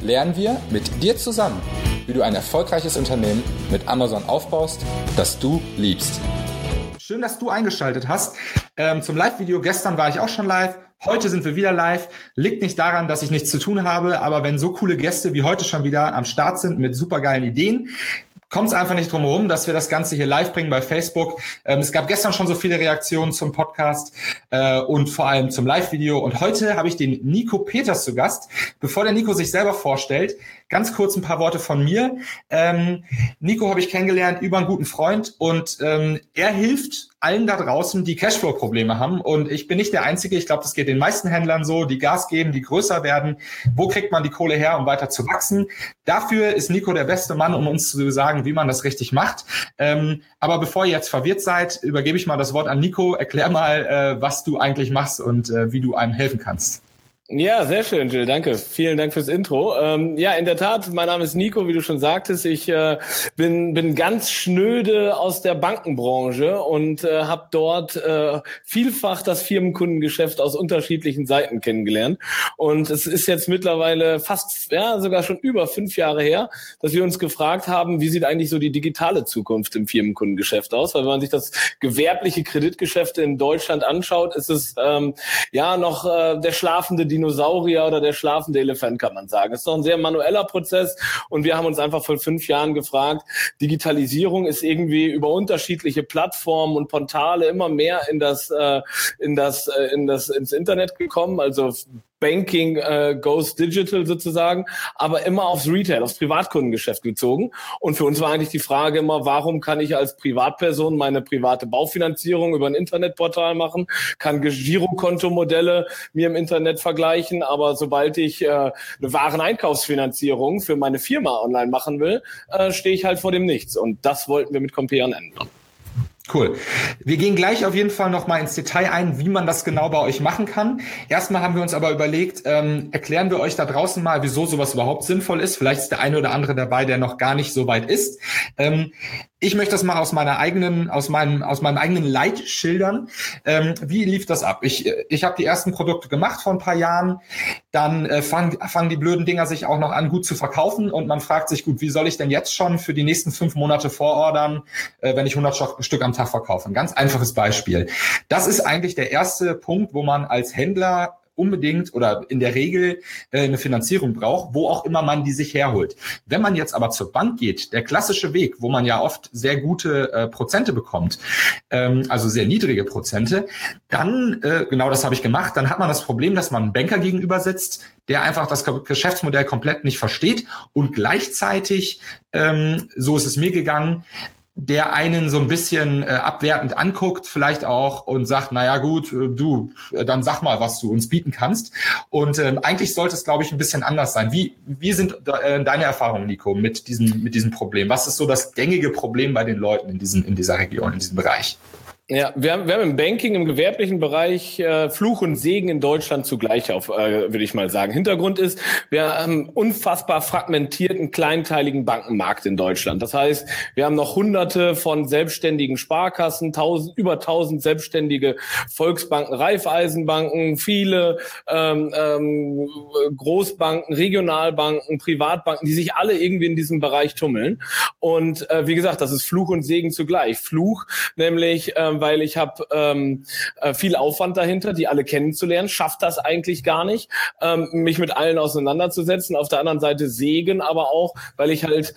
lernen wir mit dir zusammen, wie du ein erfolgreiches Unternehmen mit Amazon aufbaust, das du liebst. Schön, dass du eingeschaltet hast ähm, zum Live-Video. Gestern war ich auch schon live. Heute sind wir wieder live. Liegt nicht daran, dass ich nichts zu tun habe, aber wenn so coole Gäste wie heute schon wieder am Start sind mit supergeilen Ideen, kommt es einfach nicht drum herum, dass wir das Ganze hier live bringen bei Facebook. Ähm, es gab gestern schon so viele Reaktionen zum Podcast äh, und vor allem zum Live-Video. Und heute habe ich den Nico Peters zu Gast. Bevor der Nico sich selber vorstellt, ganz kurz ein paar Worte von mir. Ähm, Nico habe ich kennengelernt über einen guten Freund und ähm, er hilft allen da draußen, die Cashflow-Probleme haben. Und ich bin nicht der Einzige. Ich glaube, das geht den meisten Händlern so, die Gas geben, die größer werden. Wo kriegt man die Kohle her, um weiter zu wachsen? Dafür ist Nico der beste Mann, um uns zu sagen, wie man das richtig macht. Ähm, aber bevor ihr jetzt verwirrt seid, übergebe ich mal das Wort an Nico. Erklär mal, äh, was du eigentlich machst und äh, wie du einem helfen kannst. Ja, sehr schön, Jill. Danke. Vielen Dank fürs Intro. Ähm, ja, in der Tat, mein Name ist Nico, wie du schon sagtest. Ich äh, bin, bin ganz schnöde aus der Bankenbranche und äh, habe dort äh, vielfach das Firmenkundengeschäft aus unterschiedlichen Seiten kennengelernt. Und es ist jetzt mittlerweile fast, ja, sogar schon über fünf Jahre her, dass wir uns gefragt haben, wie sieht eigentlich so die digitale Zukunft im Firmenkundengeschäft aus? Weil wenn man sich das gewerbliche Kreditgeschäft in Deutschland anschaut, ist es ähm, ja noch äh, der schlafende Dinosaurier oder der schlafende Elefant, kann man sagen. Es ist doch ein sehr manueller Prozess und wir haben uns einfach vor fünf Jahren gefragt, Digitalisierung ist irgendwie über unterschiedliche Plattformen und Portale immer mehr in das, äh, in das, äh, in das, ins Internet gekommen, also Banking äh, goes digital sozusagen, aber immer aufs Retail, aufs Privatkundengeschäft gezogen. Und für uns war eigentlich die Frage immer, warum kann ich als Privatperson meine private Baufinanzierung über ein Internetportal machen, kann Girokontomodelle mir im Internet vergleichen, aber sobald ich äh, eine Wareneinkaufsfinanzierung für meine Firma online machen will, äh, stehe ich halt vor dem Nichts. Und das wollten wir mit Compeon ändern. Cool. Wir gehen gleich auf jeden Fall nochmal ins Detail ein, wie man das genau bei euch machen kann. Erstmal haben wir uns aber überlegt, ähm, erklären wir euch da draußen mal, wieso sowas überhaupt sinnvoll ist. Vielleicht ist der eine oder andere dabei, der noch gar nicht so weit ist. Ähm, ich möchte das mal aus meiner eigenen, aus meinem, aus meinem eigenen Leid schildern. Ähm, wie lief das ab? Ich, ich habe die ersten Produkte gemacht vor ein paar Jahren. Dann äh, fangen, fangen die blöden Dinger sich auch noch an, gut zu verkaufen. Und man fragt sich, gut, wie soll ich denn jetzt schon für die nächsten fünf Monate vorordern, äh, wenn ich 100 Stück am Tag verkaufe? Ein ganz einfaches Beispiel. Das ist eigentlich der erste Punkt, wo man als Händler unbedingt oder in der Regel äh, eine Finanzierung braucht, wo auch immer man die sich herholt. Wenn man jetzt aber zur Bank geht, der klassische Weg, wo man ja oft sehr gute äh, Prozente bekommt, ähm, also sehr niedrige Prozente, dann, äh, genau das habe ich gemacht, dann hat man das Problem, dass man einen Banker gegenüber sitzt, der einfach das Geschäftsmodell komplett nicht versteht und gleichzeitig, ähm, so ist es mir gegangen, der einen so ein bisschen äh, abwertend anguckt, vielleicht auch und sagt, naja gut, äh, du, äh, dann sag mal, was du uns bieten kannst. Und ähm, eigentlich sollte es, glaube ich, ein bisschen anders sein. Wie, wie sind äh, deine Erfahrungen, Nico, mit diesem, mit diesem Problem? Was ist so das gängige Problem bei den Leuten in, diesen, in dieser Region, in diesem Bereich? Ja, wir haben, wir haben im Banking, im gewerblichen Bereich äh, Fluch und Segen in Deutschland zugleich auf, äh, würde ich mal sagen. Hintergrund ist, wir haben unfassbar fragmentierten, kleinteiligen Bankenmarkt in Deutschland. Das heißt, wir haben noch hunderte von selbstständigen Sparkassen, tausend, über tausend selbstständige Volksbanken, Raiffeisenbanken, viele ähm, ähm, Großbanken, Regionalbanken, Privatbanken, die sich alle irgendwie in diesem Bereich tummeln. Und äh, wie gesagt, das ist Fluch und Segen zugleich. Fluch, nämlich ähm, weil ich habe ähm, äh, viel Aufwand dahinter, die alle kennenzulernen, schafft das eigentlich gar nicht, ähm, mich mit allen auseinanderzusetzen. Auf der anderen Seite Segen, aber auch, weil ich halt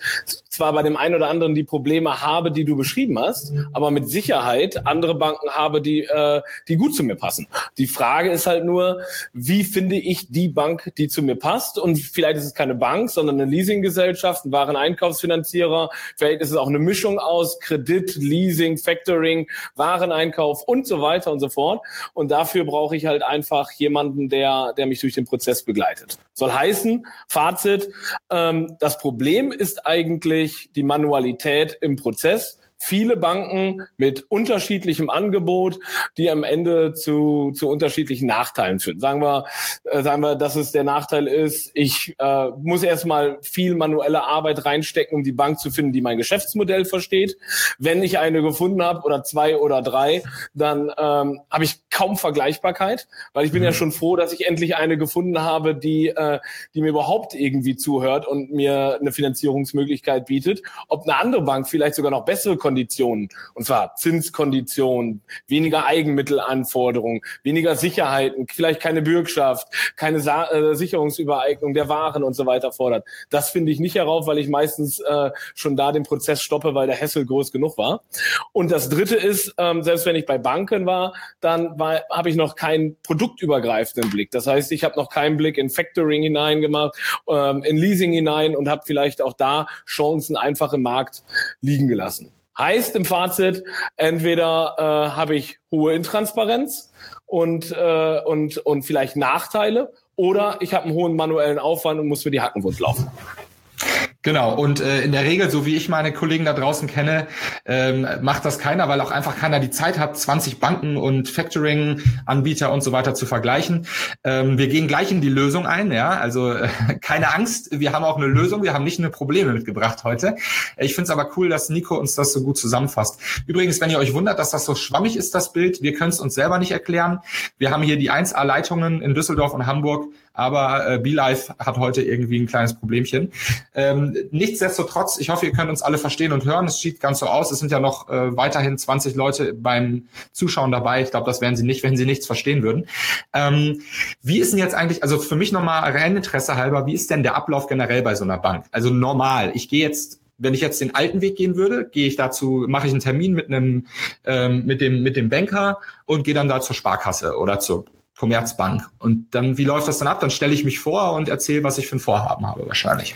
zwar bei dem einen oder anderen die Probleme habe, die du beschrieben hast, aber mit Sicherheit andere Banken habe, die, äh, die gut zu mir passen. Die Frage ist halt nur, wie finde ich die Bank, die zu mir passt? Und vielleicht ist es keine Bank, sondern eine Leasinggesellschaft, ein Wareneinkaufsfinanzierer. Vielleicht ist es auch eine Mischung aus Kredit, Leasing, Factoring, Wareneinkauf und so weiter und so fort. Und dafür brauche ich halt einfach jemanden, der, der mich durch den Prozess begleitet. Soll heißen, Fazit, ähm, das Problem ist eigentlich die Manualität im Prozess viele Banken mit unterschiedlichem Angebot, die am Ende zu, zu unterschiedlichen Nachteilen führen. Sagen wir, äh, sagen wir, dass es der Nachteil ist, ich äh, muss erstmal viel manuelle Arbeit reinstecken, um die Bank zu finden, die mein Geschäftsmodell versteht. Wenn ich eine gefunden habe oder zwei oder drei, dann ähm, habe ich kaum Vergleichbarkeit, weil ich bin mhm. ja schon froh, dass ich endlich eine gefunden habe, die, äh, die mir überhaupt irgendwie zuhört und mir eine Finanzierungsmöglichkeit bietet. Ob eine andere Bank vielleicht sogar noch bessere Konditionen, und zwar Zinskonditionen, weniger Eigenmittelanforderungen, weniger Sicherheiten, vielleicht keine Bürgschaft, keine Sa äh, Sicherungsübereignung der Waren und so weiter fordert. Das finde ich nicht herauf, weil ich meistens äh, schon da den Prozess stoppe, weil der Hessel groß genug war. Und das Dritte ist, ähm, selbst wenn ich bei Banken war, dann habe ich noch keinen produktübergreifenden Blick. Das heißt, ich habe noch keinen Blick in Factoring hinein gemacht, ähm, in Leasing hinein und habe vielleicht auch da Chancen einfach im Markt liegen gelassen. Heißt im Fazit, entweder äh, habe ich hohe Intransparenz und, äh, und, und vielleicht Nachteile oder ich habe einen hohen manuellen Aufwand und muss für die Hackenwurst laufen. Genau, und äh, in der Regel, so wie ich meine Kollegen da draußen kenne, ähm, macht das keiner, weil auch einfach keiner die Zeit hat, 20 Banken und Factoring-Anbieter und so weiter zu vergleichen. Ähm, wir gehen gleich in die Lösung ein, ja, also äh, keine Angst, wir haben auch eine Lösung, wir haben nicht nur Probleme mitgebracht heute. Ich finde es aber cool, dass Nico uns das so gut zusammenfasst. Übrigens, wenn ihr euch wundert, dass das so schwammig ist, das Bild, wir können es uns selber nicht erklären. Wir haben hier die 1A-Leitungen in Düsseldorf und Hamburg aber äh, BeLive hat heute irgendwie ein kleines Problemchen. Ähm, nichtsdestotrotz, ich hoffe, ihr könnt uns alle verstehen und hören. Es sieht ganz so aus. Es sind ja noch äh, weiterhin 20 Leute beim Zuschauen dabei. Ich glaube, das wären sie nicht, wenn sie nichts verstehen würden. Ähm, wie ist denn jetzt eigentlich, also für mich nochmal rein Interesse halber, wie ist denn der Ablauf generell bei so einer Bank? Also normal. Ich gehe jetzt wenn ich jetzt den alten Weg gehen würde, gehe ich dazu, mache ich einen Termin mit einem ähm, mit dem mit dem Banker und gehe dann da zur Sparkasse oder zur Commerzbank. Und dann, wie läuft das dann ab? Dann stelle ich mich vor und erzähle, was ich für ein Vorhaben habe wahrscheinlich.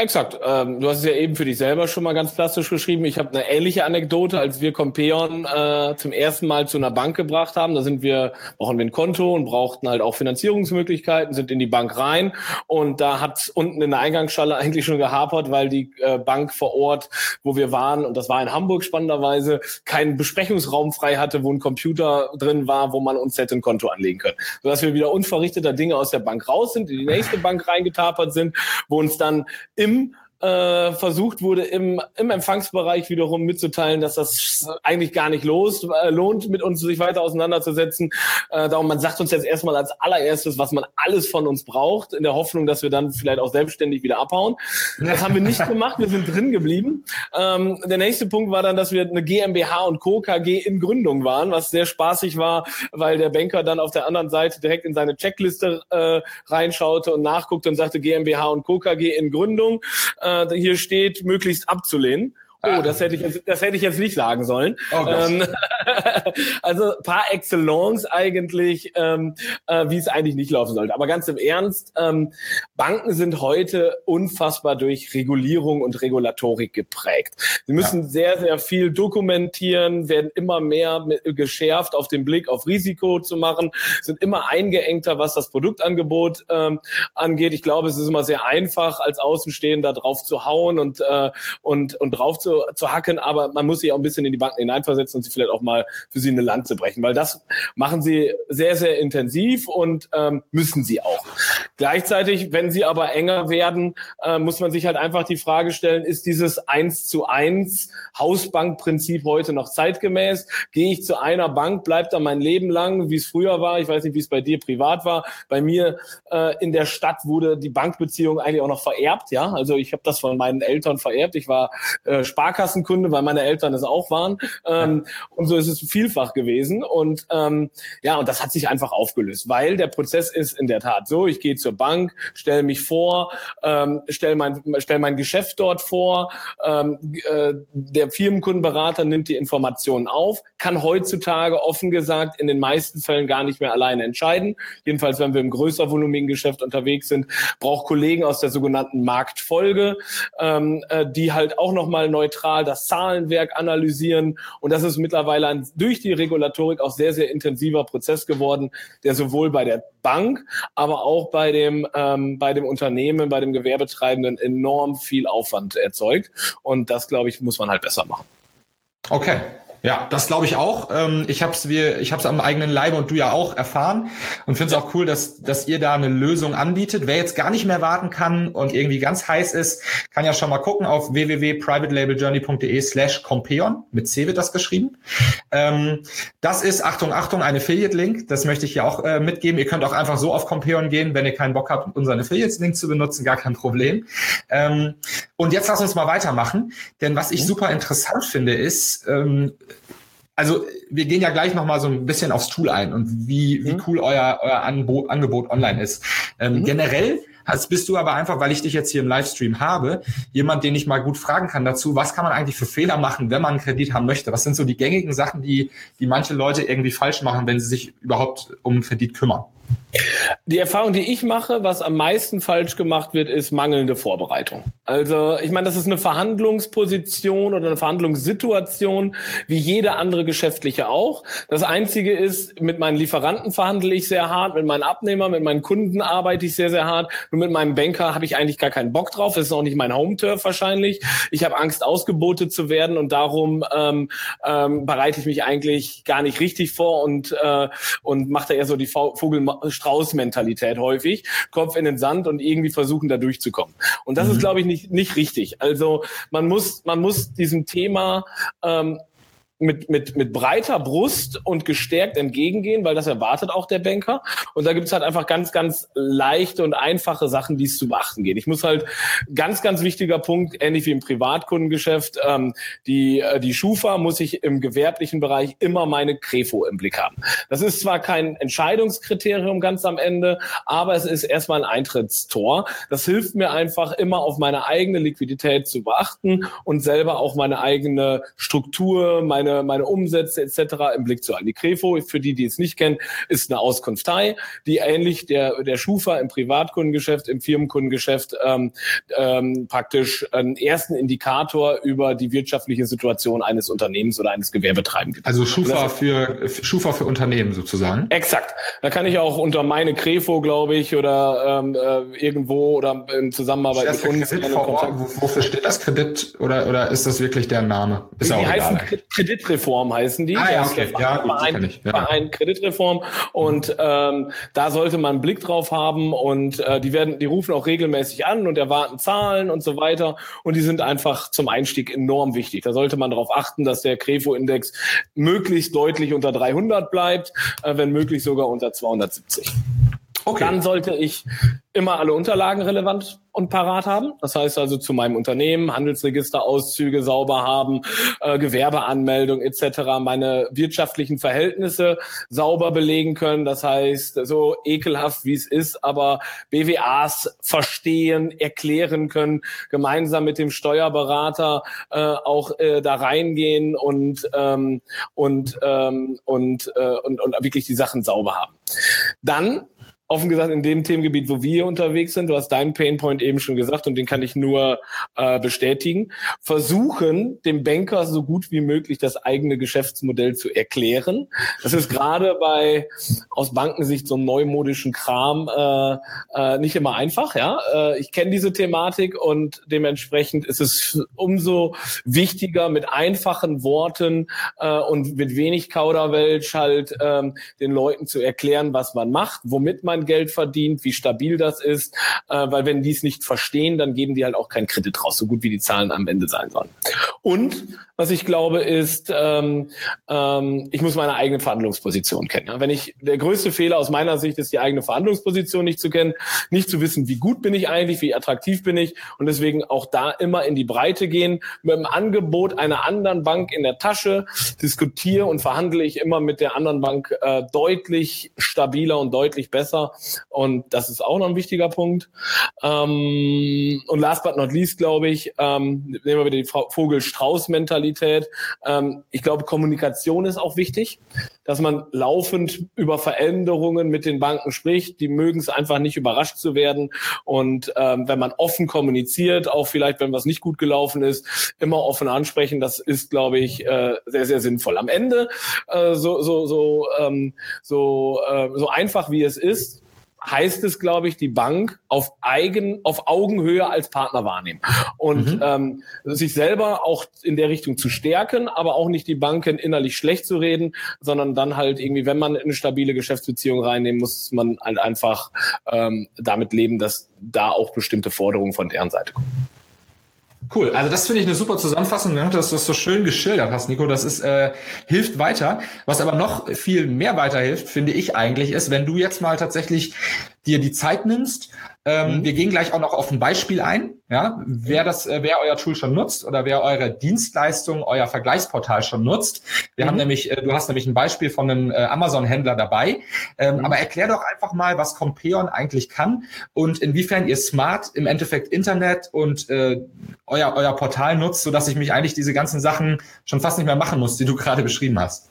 Exakt. Ähm, du hast es ja eben für dich selber schon mal ganz plastisch geschrieben. Ich habe eine ähnliche Anekdote, als wir Compeon äh, zum ersten Mal zu einer Bank gebracht haben. Da sind wir, brauchen wir ein Konto und brauchten halt auch Finanzierungsmöglichkeiten, sind in die Bank rein und da hat unten in der Eingangsschale eigentlich schon gehapert, weil die äh, Bank vor Ort, wo wir waren, und das war in Hamburg spannenderweise, keinen Besprechungsraum frei hatte, wo ein Computer drin war, wo man uns hätte ein Konto anlegen können. Sodass wir wieder unverrichteter Dinge aus der Bank raus sind, in die nächste Bank reingetapert sind, wo uns dann im im äh, versucht wurde, im, im Empfangsbereich wiederum mitzuteilen, dass das eigentlich gar nicht los, äh, lohnt, mit uns sich weiter auseinanderzusetzen. Äh, darum, man sagt uns jetzt erstmal als allererstes, was man alles von uns braucht, in der Hoffnung, dass wir dann vielleicht auch selbstständig wieder abhauen. Das haben wir nicht gemacht, wir sind drin geblieben. Ähm, der nächste Punkt war dann, dass wir eine GmbH und Co. KG in Gründung waren, was sehr spaßig war, weil der Banker dann auf der anderen Seite direkt in seine Checkliste äh, reinschaute und nachguckte und sagte GmbH und Co. KG in Gründung. Äh, äh, hier steht, möglichst abzulehnen. Oh, ah. das hätte ich jetzt, das hätte ich jetzt nicht sagen sollen. Oh ähm, also par excellence eigentlich, ähm, äh, wie es eigentlich nicht laufen sollte. Aber ganz im Ernst, ähm, Banken sind heute unfassbar durch Regulierung und Regulatorik geprägt. Sie müssen ja. sehr, sehr viel dokumentieren, werden immer mehr mit, geschärft auf den Blick auf Risiko zu machen, sind immer eingeengter, was das Produktangebot ähm, angeht. Ich glaube, es ist immer sehr einfach, als Außenstehender drauf zu hauen und, äh, und, und drauf zu zu, zu hacken, aber man muss sich auch ein bisschen in die Banken hineinversetzen und sie vielleicht auch mal für sie eine Lanze brechen, weil das machen sie sehr, sehr intensiv und ähm, müssen sie auch. Gleichzeitig, wenn sie aber enger werden, äh, muss man sich halt einfach die Frage stellen, ist dieses eins zu eins Hausbankprinzip heute noch zeitgemäß? Gehe ich zu einer Bank, bleibt da mein Leben lang, wie es früher war? Ich weiß nicht, wie es bei dir privat war. Bei mir äh, in der Stadt wurde die Bankbeziehung eigentlich auch noch vererbt, ja. Also ich habe das von meinen Eltern vererbt. Ich war äh, Sparkassenkunde, weil meine Eltern es auch waren. Ähm, und so ist es vielfach gewesen. Und ähm, ja, und das hat sich einfach aufgelöst, weil der Prozess ist in der Tat so, ich gehe zur Bank, stelle mich vor, ähm, stelle mein, stell mein Geschäft dort vor, ähm, äh, der Firmenkundenberater nimmt die Informationen auf, kann heutzutage offen gesagt in den meisten Fällen gar nicht mehr alleine entscheiden. Jedenfalls, wenn wir im größer volumigen Geschäft unterwegs sind, braucht Kollegen aus der sogenannten Marktfolge, ähm, äh, die halt auch nochmal neutral das Zahlenwerk analysieren. Und das ist mittlerweile ein, durch die Regulatorik auch sehr, sehr intensiver Prozess geworden, der sowohl bei der Bank, aber auch bei dem, ähm, bei dem Unternehmen, bei dem Gewerbetreibenden enorm viel Aufwand erzeugt. Und das, glaube ich, muss man halt besser machen. Okay, ja, das glaube ich auch. Ähm, ich habe es ich hab's am eigenen Leibe und du ja auch erfahren und finde es auch cool, dass, dass ihr da eine Lösung anbietet. Wer jetzt gar nicht mehr warten kann und irgendwie ganz heiß ist, kann ja schon mal gucken auf www.privatelabeljourney.de slash Compeon. Mit C wird das geschrieben. Ähm, das ist, Achtung, Achtung, ein Affiliate-Link. Das möchte ich hier auch äh, mitgeben. Ihr könnt auch einfach so auf Compeon gehen, wenn ihr keinen Bock habt, unseren Affiliates-Link zu benutzen. Gar kein Problem. Ähm, und jetzt lass uns mal weitermachen. Denn was ich mhm. super interessant finde, ist, also wir gehen ja gleich noch mal so ein bisschen aufs Tool ein und wie, wie mhm. cool euer, euer Angebot, Angebot online ist. Ähm, mhm. Generell hast, bist du aber einfach, weil ich dich jetzt hier im Livestream habe, jemand, den ich mal gut fragen kann dazu, was kann man eigentlich für Fehler machen, wenn man einen Kredit haben möchte? Was sind so die gängigen Sachen, die, die manche Leute irgendwie falsch machen, wenn sie sich überhaupt um einen Kredit kümmern? Die Erfahrung, die ich mache, was am meisten falsch gemacht wird, ist mangelnde Vorbereitung. Also ich meine, das ist eine Verhandlungsposition oder eine Verhandlungssituation, wie jede andere geschäftliche auch. Das Einzige ist, mit meinen Lieferanten verhandle ich sehr hart, mit meinen Abnehmern, mit meinen Kunden arbeite ich sehr, sehr hart. Und mit meinem Banker habe ich eigentlich gar keinen Bock drauf. Das ist auch nicht mein Home-Turf wahrscheinlich. Ich habe Angst, ausgebotet zu werden und darum ähm, ähm, bereite ich mich eigentlich gar nicht richtig vor und, äh, und mache da eher so die Vogel Strauß-Mentalität häufig, Kopf in den Sand und irgendwie versuchen, da durchzukommen. Und das mhm. ist, glaube ich, nicht, nicht richtig. Also man muss, man muss diesem Thema ähm, mit, mit, mit breiter Brust und gestärkt entgegengehen, weil das erwartet auch der Banker. Und da gibt's halt einfach ganz, ganz leichte und einfache Sachen, die es zu beachten geht. Ich muss halt ganz, ganz wichtiger Punkt, ähnlich wie im Privatkundengeschäft, ähm, die, äh, die Schufa muss ich im gewerblichen Bereich immer meine Krefo im Blick haben. Das ist zwar kein Entscheidungskriterium ganz am Ende, aber es ist erstmal ein Eintrittstor. Das hilft mir einfach immer auf meine eigene Liquidität zu beachten und selber auch meine eigene Struktur, meine meine, meine Umsätze etc. im Blick zu halten. Die Krefo, für die, die es nicht kennen, ist eine Auskunftei, die ähnlich der, der Schufa im Privatkundengeschäft, im Firmenkundengeschäft ähm, ähm, praktisch einen ersten Indikator über die wirtschaftliche Situation eines Unternehmens oder eines Gewerbetreibenden gibt. Also Schufa für Schufa für Unternehmen sozusagen. Exakt. Da kann ich auch unter meine Krefo, glaube ich, oder ähm, äh, irgendwo oder in Zusammenarbeit mit uns. Wofür steht das Kredit oder oder ist das wirklich der Name? Ist die auch heißen Kredit Kreditreform heißen die. Ah, ja, okay. ja, gut, Verein, ich, ja. Verein Kreditreform. Und ähm, da sollte man einen Blick drauf haben und äh, die werden, die rufen auch regelmäßig an und erwarten Zahlen und so weiter. Und die sind einfach zum Einstieg enorm wichtig. Da sollte man darauf achten, dass der Krefo-Index möglichst deutlich unter 300 bleibt, äh, wenn möglich sogar unter 270. Okay. Dann sollte ich immer alle Unterlagen relevant und parat haben. Das heißt also zu meinem Unternehmen, Handelsregisterauszüge sauber haben, äh, Gewerbeanmeldung etc., meine wirtschaftlichen Verhältnisse sauber belegen können. Das heißt, so ekelhaft wie es ist, aber BWAs verstehen, erklären können, gemeinsam mit dem Steuerberater äh, auch äh, da reingehen und ähm, und, ähm, und, äh, und und wirklich die Sachen sauber haben. Dann offen gesagt in dem Themengebiet, wo wir unterwegs sind, du hast deinen Painpoint eben schon gesagt und den kann ich nur äh, bestätigen, versuchen, dem Banker so gut wie möglich das eigene Geschäftsmodell zu erklären. Das ist gerade bei aus Bankensicht so einem neumodischen Kram äh, äh, nicht immer einfach. Ja, äh, Ich kenne diese Thematik und dementsprechend ist es umso wichtiger, mit einfachen Worten äh, und mit wenig Kauderwelsch halt äh, den Leuten zu erklären, was man macht, womit man man Geld verdient, wie stabil das ist, äh, weil wenn die es nicht verstehen, dann geben die halt auch keinen Kredit raus, so gut wie die Zahlen am Ende sein sollen. Und was ich glaube ist, ähm, ähm, ich muss meine eigene Verhandlungsposition kennen. Wenn ich der größte Fehler aus meiner Sicht ist, die eigene Verhandlungsposition nicht zu kennen, nicht zu wissen, wie gut bin ich eigentlich, wie attraktiv bin ich und deswegen auch da immer in die Breite gehen, mit dem Angebot einer anderen Bank in der Tasche diskutiere und verhandle ich immer mit der anderen Bank äh, deutlich stabiler und deutlich besser und das ist auch noch ein wichtiger Punkt. Ähm, und last but not least, glaube ich, ähm, nehmen wir wieder die Vogel-Strauß-Mentalität. Ähm, ich glaube, Kommunikation ist auch wichtig, dass man laufend über Veränderungen mit den Banken spricht. Die mögen es einfach nicht überrascht zu werden. Und ähm, wenn man offen kommuniziert, auch vielleicht, wenn was nicht gut gelaufen ist, immer offen ansprechen, das ist, glaube ich, äh, sehr, sehr sinnvoll. Am Ende, äh, so, so, so, ähm, so, äh, so einfach wie es ist, heißt es, glaube ich, die Bank auf eigen, auf Augenhöhe als Partner wahrnehmen und mhm. ähm, sich selber auch in der Richtung zu stärken, aber auch nicht die Banken innerlich schlecht zu reden, sondern dann halt irgendwie, wenn man eine stabile Geschäftsbeziehung reinnehmen, muss man halt einfach ähm, damit leben, dass da auch bestimmte Forderungen von deren Seite kommen. Cool, also das finde ich eine super Zusammenfassung, ne? dass du das so schön geschildert hast, Nico. Das ist äh, hilft weiter. Was aber noch viel mehr weiterhilft, finde ich eigentlich, ist, wenn du jetzt mal tatsächlich dir die Zeit nimmst. Ähm, mhm. Wir gehen gleich auch noch auf ein Beispiel ein, ja, wer das, äh, wer euer Tool schon nutzt oder wer eure Dienstleistung, euer Vergleichsportal schon nutzt. Wir mhm. haben nämlich, äh, du hast nämlich ein Beispiel von einem äh, Amazon-Händler dabei. Ähm, mhm. Aber erklär doch einfach mal, was Compeon eigentlich kann und inwiefern ihr smart im Endeffekt Internet und äh, euer, euer Portal nutzt, sodass ich mich eigentlich diese ganzen Sachen schon fast nicht mehr machen muss, die du gerade beschrieben hast.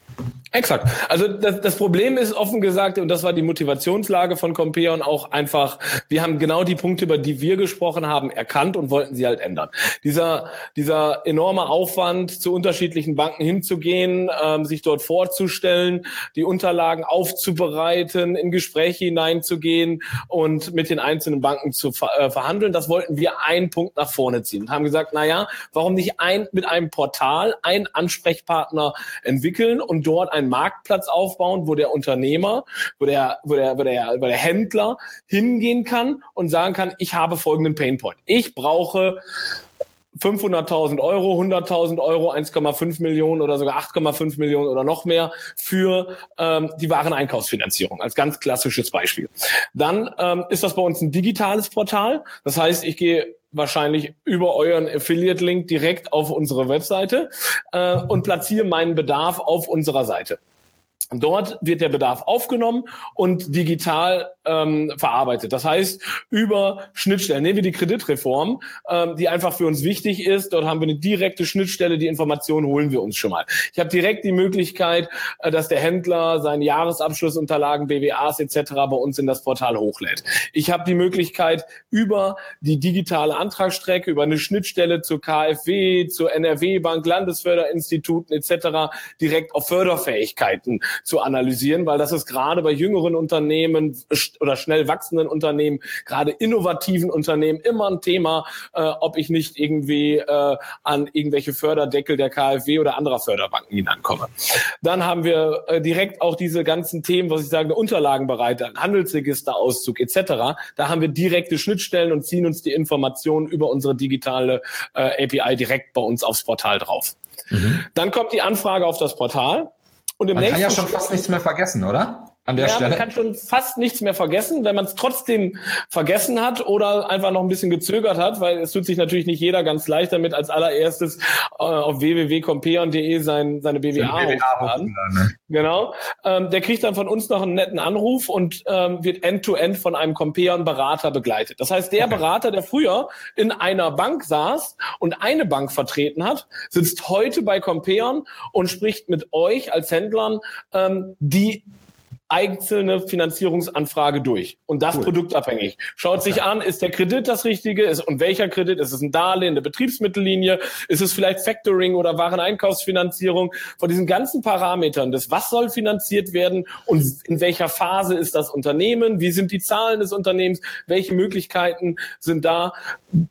Exakt. Also das, das Problem ist offen gesagt, und das war die Motivationslage von Compeon auch einfach, wir haben genau die Punkte, über die wir gesprochen haben, erkannt und wollten sie halt ändern. Dieser, dieser enorme Aufwand, zu unterschiedlichen Banken hinzugehen, ähm, sich dort vorzustellen, die Unterlagen aufzubereiten, in Gespräche hineinzugehen und mit den einzelnen Banken zu ver äh, verhandeln, das wollten wir einen Punkt nach vorne ziehen und haben gesagt, na ja, warum nicht ein, mit einem Portal einen Ansprechpartner entwickeln und dort einen Marktplatz aufbauen, wo der Unternehmer, wo der, wo der, wo der, wo der Händler hingehen kann und sagen kann, ich habe folgenden Painpoint. Ich brauche 500.000 Euro, 100.000 Euro, 1,5 Millionen oder sogar 8,5 Millionen oder noch mehr für ähm, die Wareneinkaufsfinanzierung als ganz klassisches Beispiel. Dann ähm, ist das bei uns ein digitales Portal. Das heißt, ich gehe wahrscheinlich über euren Affiliate-Link direkt auf unsere Webseite äh, und platziere meinen Bedarf auf unserer Seite. Dort wird der Bedarf aufgenommen und digital ähm, verarbeitet. Das heißt, über Schnittstellen, nehmen wir die Kreditreform, ähm, die einfach für uns wichtig ist. Dort haben wir eine direkte Schnittstelle, die Informationen holen wir uns schon mal. Ich habe direkt die Möglichkeit, äh, dass der Händler seine Jahresabschlussunterlagen, BWAs etc. bei uns in das Portal hochlädt. Ich habe die Möglichkeit, über die digitale Antragsstrecke, über eine Schnittstelle zur KfW, zur NRW-Bank, Landesförderinstituten etc. direkt auf Förderfähigkeiten zu analysieren, weil das ist gerade bei jüngeren Unternehmen oder schnell wachsenden Unternehmen, gerade innovativen Unternehmen immer ein Thema, äh, ob ich nicht irgendwie äh, an irgendwelche Förderdeckel der KfW oder anderer Förderbanken hinankomme. Dann haben wir äh, direkt auch diese ganzen Themen, was ich sage, Unterlagenbereiter, Handelsregisterauszug etc. Da haben wir direkte Schnittstellen und ziehen uns die Informationen über unsere digitale äh, API direkt bei uns aufs Portal drauf. Mhm. Dann kommt die Anfrage auf das Portal. Und im Man nächsten kann ja schon fast nichts mehr vergessen, oder? An der ja, Stelle. Man kann schon fast nichts mehr vergessen, wenn man es trotzdem vergessen hat oder einfach noch ein bisschen gezögert hat, weil es tut sich natürlich nicht jeder ganz leicht damit, als allererstes äh, auf www.compeon.de sein, seine BWA hochzuladen. Ne? Genau. Ähm, der kriegt dann von uns noch einen netten Anruf und ähm, wird end-to-end -end von einem Compeon-Berater begleitet. Das heißt, der okay. Berater, der früher in einer Bank saß und eine Bank vertreten hat, sitzt heute bei Compeon und spricht mit euch als Händlern, ähm, die einzelne Finanzierungsanfrage durch und das cool. produktabhängig. Schaut okay. sich an, ist der Kredit das richtige ist und welcher Kredit? Ist es ein Darlehen, eine Betriebsmittellinie? Ist es vielleicht Factoring oder Wareneinkaufsfinanzierung? Von diesen ganzen Parametern des, was soll finanziert werden und in welcher Phase ist das Unternehmen? Wie sind die Zahlen des Unternehmens? Welche Möglichkeiten sind da?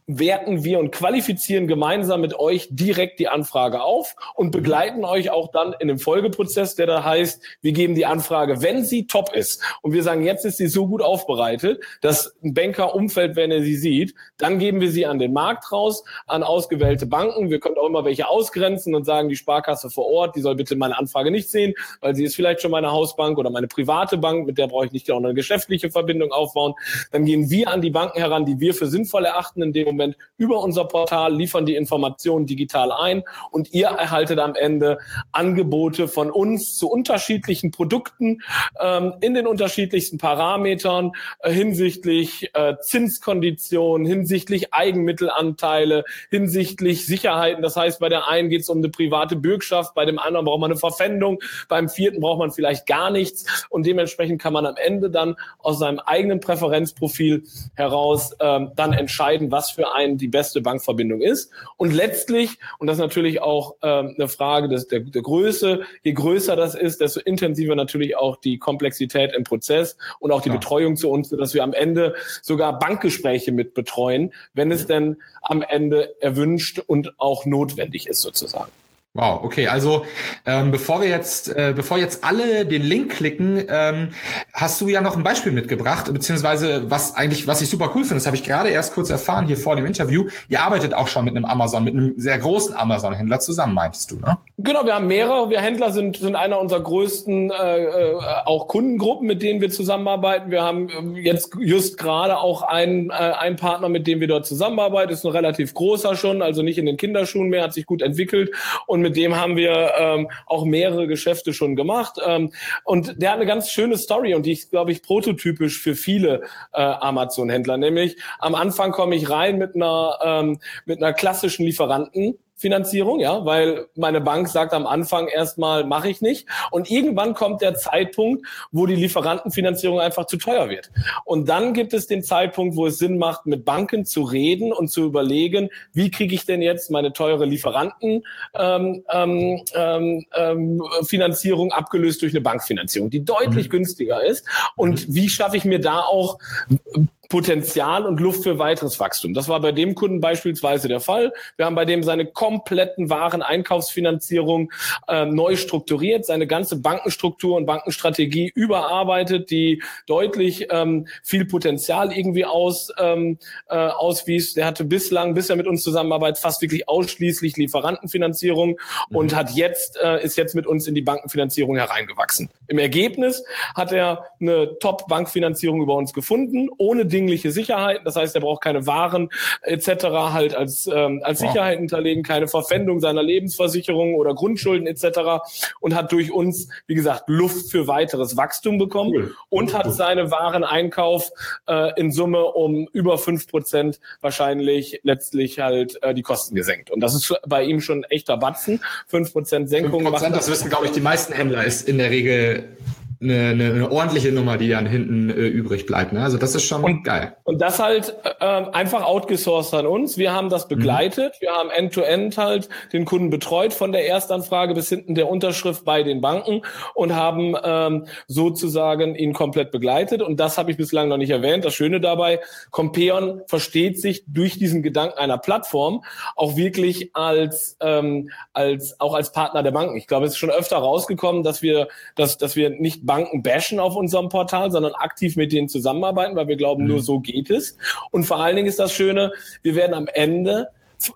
Werten wir und qualifizieren gemeinsam mit euch direkt die Anfrage auf und begleiten euch auch dann in dem Folgeprozess, der da heißt, wir geben die Anfrage, wenn sie top ist und wir sagen, jetzt ist sie so gut aufbereitet, dass ein Banker umfällt, wenn er sie sieht, dann geben wir sie an den Markt raus, an ausgewählte Banken. Wir können auch immer welche ausgrenzen und sagen, die Sparkasse vor Ort, die soll bitte meine Anfrage nicht sehen, weil sie ist vielleicht schon meine Hausbank oder meine private Bank, mit der brauche ich nicht auch eine geschäftliche Verbindung aufbauen. Dann gehen wir an die Banken heran, die wir für sinnvoll erachten in dem Moment über unser Portal, liefern die Informationen digital ein und ihr erhaltet am Ende Angebote von uns zu unterschiedlichen Produkten ähm, in den unterschiedlichsten Parametern äh, hinsichtlich äh, Zinskonditionen, hinsichtlich Eigenmittelanteile, hinsichtlich Sicherheiten. Das heißt, bei der einen geht es um eine private Bürgschaft, bei dem anderen braucht man eine Verpfändung, beim vierten braucht man vielleicht gar nichts und dementsprechend kann man am Ende dann aus seinem eigenen Präferenzprofil heraus ähm, dann entscheiden, was für einen die beste Bankverbindung ist. Und letztlich, und das ist natürlich auch ähm, eine Frage des, der, der Größe, je größer das ist, desto intensiver natürlich auch die Komplexität im Prozess und auch die ja. Betreuung zu uns, dass wir am Ende sogar Bankgespräche mit betreuen, wenn es denn am Ende erwünscht und auch notwendig ist sozusagen. Wow, okay, also ähm, bevor wir jetzt, äh, bevor jetzt alle den Link klicken, ähm, hast du ja noch ein Beispiel mitgebracht, beziehungsweise was eigentlich, was ich super cool finde, das habe ich gerade erst kurz erfahren hier vor dem Interview. Ihr arbeitet auch schon mit einem Amazon, mit einem sehr großen Amazon-Händler zusammen, meintest du, ne? Genau, wir haben mehrere. Wir Händler sind sind einer unserer größten äh, äh, auch Kundengruppen, mit denen wir zusammenarbeiten. Wir haben ähm, jetzt just gerade auch einen, äh, einen Partner, mit dem wir dort zusammenarbeiten. Ist ein relativ großer schon, also nicht in den Kinderschuhen mehr, hat sich gut entwickelt und mit dem haben wir ähm, auch mehrere Geschäfte schon gemacht. Ähm, und der hat eine ganz schöne Story und die ist, glaube ich, prototypisch für viele äh, Amazon-Händler. Nämlich am Anfang komme ich rein mit einer, ähm, mit einer klassischen Lieferanten. Finanzierung, ja, weil meine Bank sagt am Anfang erstmal mache ich nicht und irgendwann kommt der Zeitpunkt, wo die Lieferantenfinanzierung einfach zu teuer wird. Und dann gibt es den Zeitpunkt, wo es Sinn macht, mit Banken zu reden und zu überlegen, wie kriege ich denn jetzt meine teure Lieferantenfinanzierung ähm, ähm, ähm, Finanzierung abgelöst durch eine Bankfinanzierung, die deutlich mhm. günstiger ist und mhm. wie schaffe ich mir da auch Potenzial und Luft für weiteres Wachstum. Das war bei dem Kunden beispielsweise der Fall. Wir haben bei dem seine kompletten Wareneinkaufsfinanzierung äh, neu strukturiert, seine ganze Bankenstruktur und Bankenstrategie überarbeitet, die deutlich ähm, viel Potenzial irgendwie aus, ähm, äh, auswies. Der hatte bislang, bis er mit uns zusammenarbeitet, fast wirklich ausschließlich Lieferantenfinanzierung mhm. und hat jetzt, äh, ist jetzt mit uns in die Bankenfinanzierung hereingewachsen. Im Ergebnis hat er eine Top-Bankfinanzierung über uns gefunden, ohne dingliche Sicherheiten. Das heißt, er braucht keine Waren etc. halt als, ähm, als Sicherheit hinterlegen, keine Verpfändung seiner Lebensversicherung oder Grundschulden etc. und hat durch uns, wie gesagt, Luft für weiteres Wachstum bekommen cool. und hat seine Wareneinkauf äh, in Summe um über fünf Prozent wahrscheinlich letztlich halt äh, die Kosten gesenkt. Und das ist bei ihm schon echter Batzen. Fünf Prozent Senkung. 5%, das wissen, glaube ich, die meisten Händler, ist in der Regel eine, eine, eine ordentliche Nummer, die dann hinten äh, übrig bleibt. Ne? Also das ist schon und, geil. Und das halt äh, einfach outgesourced an uns. Wir haben das mhm. begleitet. Mhm. Wir haben end-to-end -End halt den Kunden betreut von der Erstanfrage bis hinten der Unterschrift bei den Banken und haben ähm, sozusagen ihn komplett begleitet. Und das habe ich bislang noch nicht erwähnt. Das Schöne dabei, Compeon versteht sich durch diesen Gedanken einer Plattform auch wirklich als, ähm, als auch als Partner der Banken. Ich glaube, es ist schon öfter rausgekommen, dass wir, dass, dass wir nicht Banken bashen auf unserem Portal, sondern aktiv mit denen zusammenarbeiten, weil wir glauben, mhm. nur so geht es. Und vor allen Dingen ist das Schöne, wir werden am Ende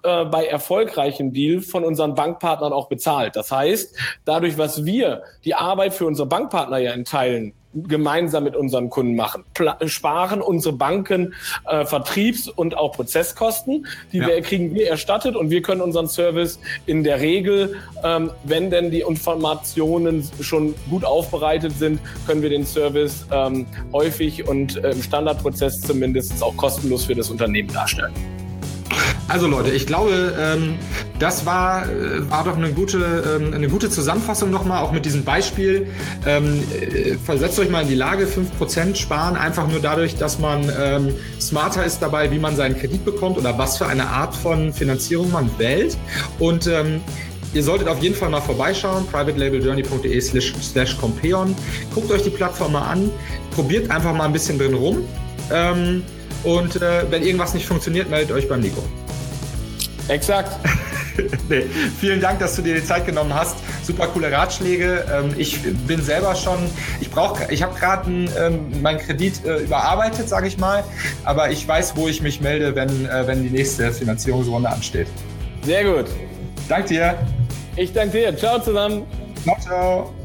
äh, bei erfolgreichem Deal von unseren Bankpartnern auch bezahlt. Das heißt, dadurch, was wir die Arbeit für unsere Bankpartner ja in Teilen gemeinsam mit unseren Kunden machen. Pla sparen unsere Banken äh, Vertriebs- und auch Prozesskosten, die ja. wir kriegen wir erstattet und wir können unseren Service in der Regel, ähm, wenn denn die Informationen schon gut aufbereitet sind, können wir den Service ähm, häufig und äh, im Standardprozess zumindest auch kostenlos für das Unternehmen darstellen. Also Leute, ich glaube, ähm, das war, äh, war doch eine gute, ähm, eine gute Zusammenfassung nochmal, auch mit diesem Beispiel. Ähm, äh, versetzt euch mal in die Lage, 5% sparen, einfach nur dadurch, dass man smarter ist dabei, wie man seinen Kredit bekommt oder was für eine Art von Finanzierung man wählt. Und Ihr solltet auf jeden Fall mal vorbeischauen, privatelabeljourney.de slash compeon. Guckt euch die Plattform mal an, probiert einfach mal ein bisschen drin rum. Und äh, wenn irgendwas nicht funktioniert, meldet euch beim Nico. Exakt. nee. Vielen Dank, dass du dir die Zeit genommen hast. super coole Ratschläge. Ähm, ich bin selber schon, ich brauche, ich habe gerade ähm, meinen Kredit äh, überarbeitet, sage ich mal, aber ich weiß, wo ich mich melde, wenn, äh, wenn die nächste Finanzierungsrunde ansteht. Sehr gut. Danke dir. Ich danke dir. Ciao zusammen. Ciao, ciao.